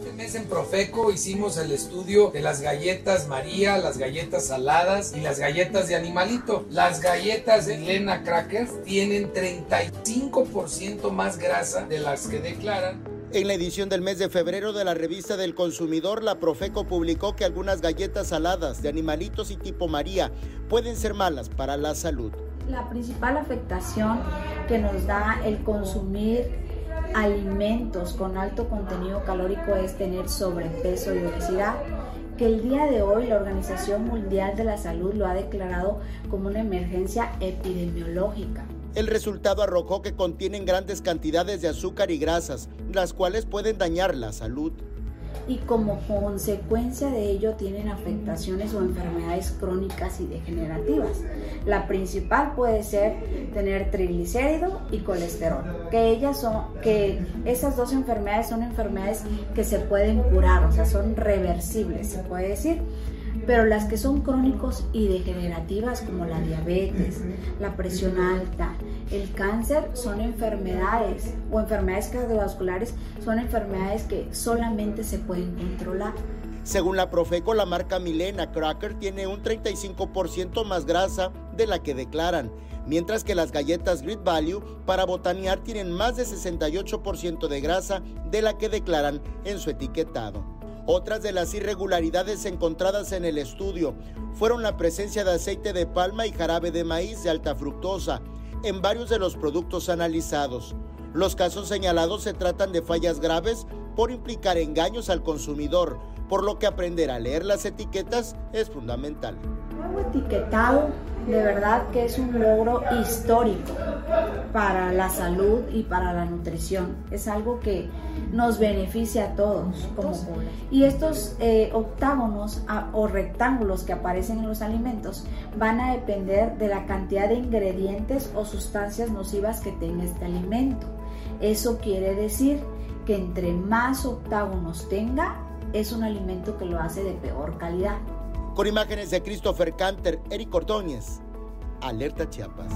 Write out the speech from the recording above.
Este mes en Profeco hicimos el estudio de las galletas María, las galletas saladas y las galletas de animalito. Las galletas de Elena Crackers tienen 35% más grasa de las que declaran en la edición del mes de febrero de la revista del consumidor, la Profeco publicó que algunas galletas saladas de animalitos y tipo María pueden ser malas para la salud. La principal afectación que nos da el consumir alimentos con alto contenido calórico es tener sobrepeso y obesidad que el día de hoy la Organización Mundial de la Salud lo ha declarado como una emergencia epidemiológica. El resultado arrojó que contienen grandes cantidades de azúcar y grasas, las cuales pueden dañar la salud. Y como consecuencia de ello tienen afectaciones o enfermedades crónicas y degenerativas. La principal puede ser tener triglicérido y colesterol, que ellas son que esas dos enfermedades son enfermedades que se pueden curar, o sea, son reversibles, se puede decir pero las que son crónicos y degenerativas como la diabetes, la presión alta, el cáncer son enfermedades o enfermedades cardiovasculares son enfermedades que solamente se pueden controlar. Según la Profeco, la marca Milena Cracker tiene un 35% más grasa de la que declaran, mientras que las galletas Great Value para botanear tienen más de 68% de grasa de la que declaran en su etiquetado. Otras de las irregularidades encontradas en el estudio fueron la presencia de aceite de palma y jarabe de maíz de alta fructosa en varios de los productos analizados. Los casos señalados se tratan de fallas graves por implicar engaños al consumidor, por lo que aprender a leer las etiquetas es fundamental. nuevo etiquetado de verdad que es un logro histórico para la salud y para la nutrición. Es algo que nos beneficia a todos como Y estos eh, octágonos o rectángulos que aparecen en los alimentos van a depender de la cantidad de ingredientes o sustancias nocivas que tenga este alimento. Eso quiere decir que entre más octágonos tenga, es un alimento que lo hace de peor calidad. Con imágenes de Christopher Canter, Eric Ordóñez, Alerta Chiapas.